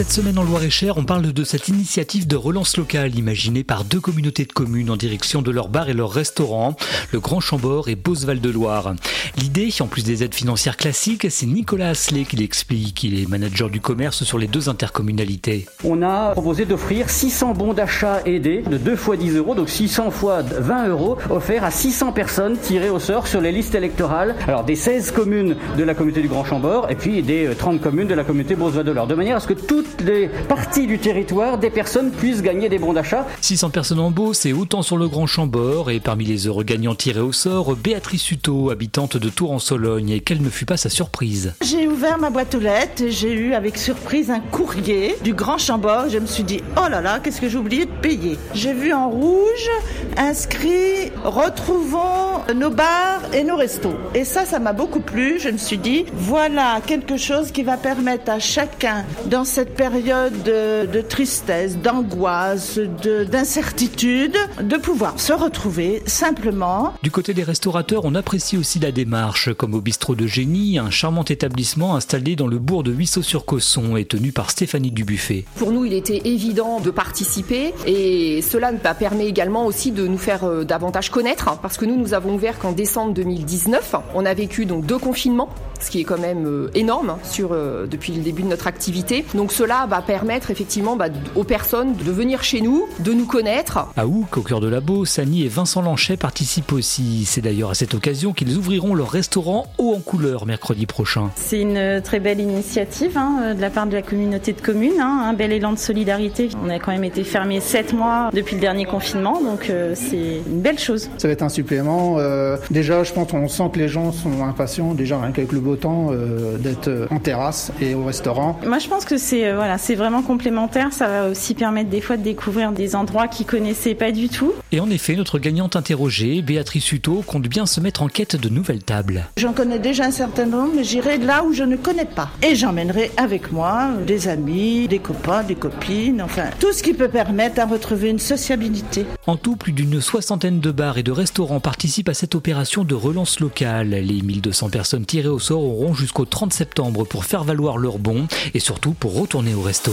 Cette semaine en Loire-et-Cher, on parle de cette initiative de relance locale imaginée par deux communautés de communes en direction de leurs bars et leurs restaurants, le Grand Chambord et Beauceval de Loire. L'idée, en plus des aides financières classiques, c'est Nicolas Asselet qui l'explique. Il est manager du commerce sur les deux intercommunalités. On a proposé d'offrir 600 bons d'achat aidés de 2 fois 10 euros, donc 600 fois 20 euros, offerts à 600 personnes tirées au sort sur les listes électorales. Alors des 16 communes de la communauté du Grand Chambord et puis des 30 communes de la communauté Beauceval de manière à ce que tout toutes les parties du territoire, des personnes puissent gagner des bons d'achat. 600 personnes en Beauce et autant sur le Grand Chambord. Et parmi les heureux gagnants tirés au sort, Béatrice Hutto, habitante de Tours en Sologne. Et quelle ne fut pas sa surprise J'ai ouvert ma boîte aux lettres et j'ai eu avec surprise un courrier du Grand Chambord. Je me suis dit, oh là là, qu'est-ce que j'ai oublié de payer? J'ai vu en rouge inscrit Retrouvons nos bars et nos restos. Et ça, ça m'a beaucoup plu. Je me suis dit, voilà quelque chose qui va permettre à chacun dans cette période de, tristesse, d'angoisse, d'incertitude, de, pouvoir se retrouver simplement. Du côté des restaurateurs, on apprécie aussi la démarche, comme au bistrot de Génie, un charmant établissement installé dans le bourg de Huisseau-sur-Cosson et tenu par Stéphanie Dubuffet. Pour nous, il était évident de participer et cela nous permet également aussi de nous faire euh, davantage connaître hein, parce que nous, nous avons ouvert qu'en décembre 2019. On a vécu donc deux confinements, ce qui est quand même euh, énorme hein, sur, euh, depuis le début de notre activité. Donc cela va permettre effectivement bah, aux personnes de venir chez nous, de nous connaître. À Ouc, au cœur de la Beauce, Annie et Vincent Lanchet participent aussi. C'est d'ailleurs à cette occasion qu'ils ouvriront leur restaurant haut en couleur mercredi prochain. C'est une très belle initiative hein, de la part de la communauté de communes, hein, un bel élan de solidarité. On a quand même été fermé 7 mois depuis le dernier confinement, donc euh, c'est une belle chose. Ça va être un supplément. Euh, déjà, je pense qu'on sent que les gens sont impatients, déjà rien qu'avec le beau temps, euh, d'être en terrasse et au restaurant. Moi, je pense que c'est voilà, c'est vraiment complémentaire. Ça va aussi permettre des fois de découvrir des endroits qu'ils connaissaient pas du tout. Et en effet, notre gagnante interrogée, Béatrice Hutto, compte bien se mettre en quête de nouvelles tables. J'en connais déjà un certain nombre, mais j'irai là où je ne connais pas. Et j'emmènerai avec moi des amis, des copains, des copines, enfin tout ce qui peut permettre à retrouver une sociabilité. En tout, plus d'une soixantaine de bars et de restaurants participent à cette opération de relance locale. Les 1200 personnes tirées au sort auront jusqu'au 30 septembre pour faire valoir leurs bons et surtout pour retourner au resto.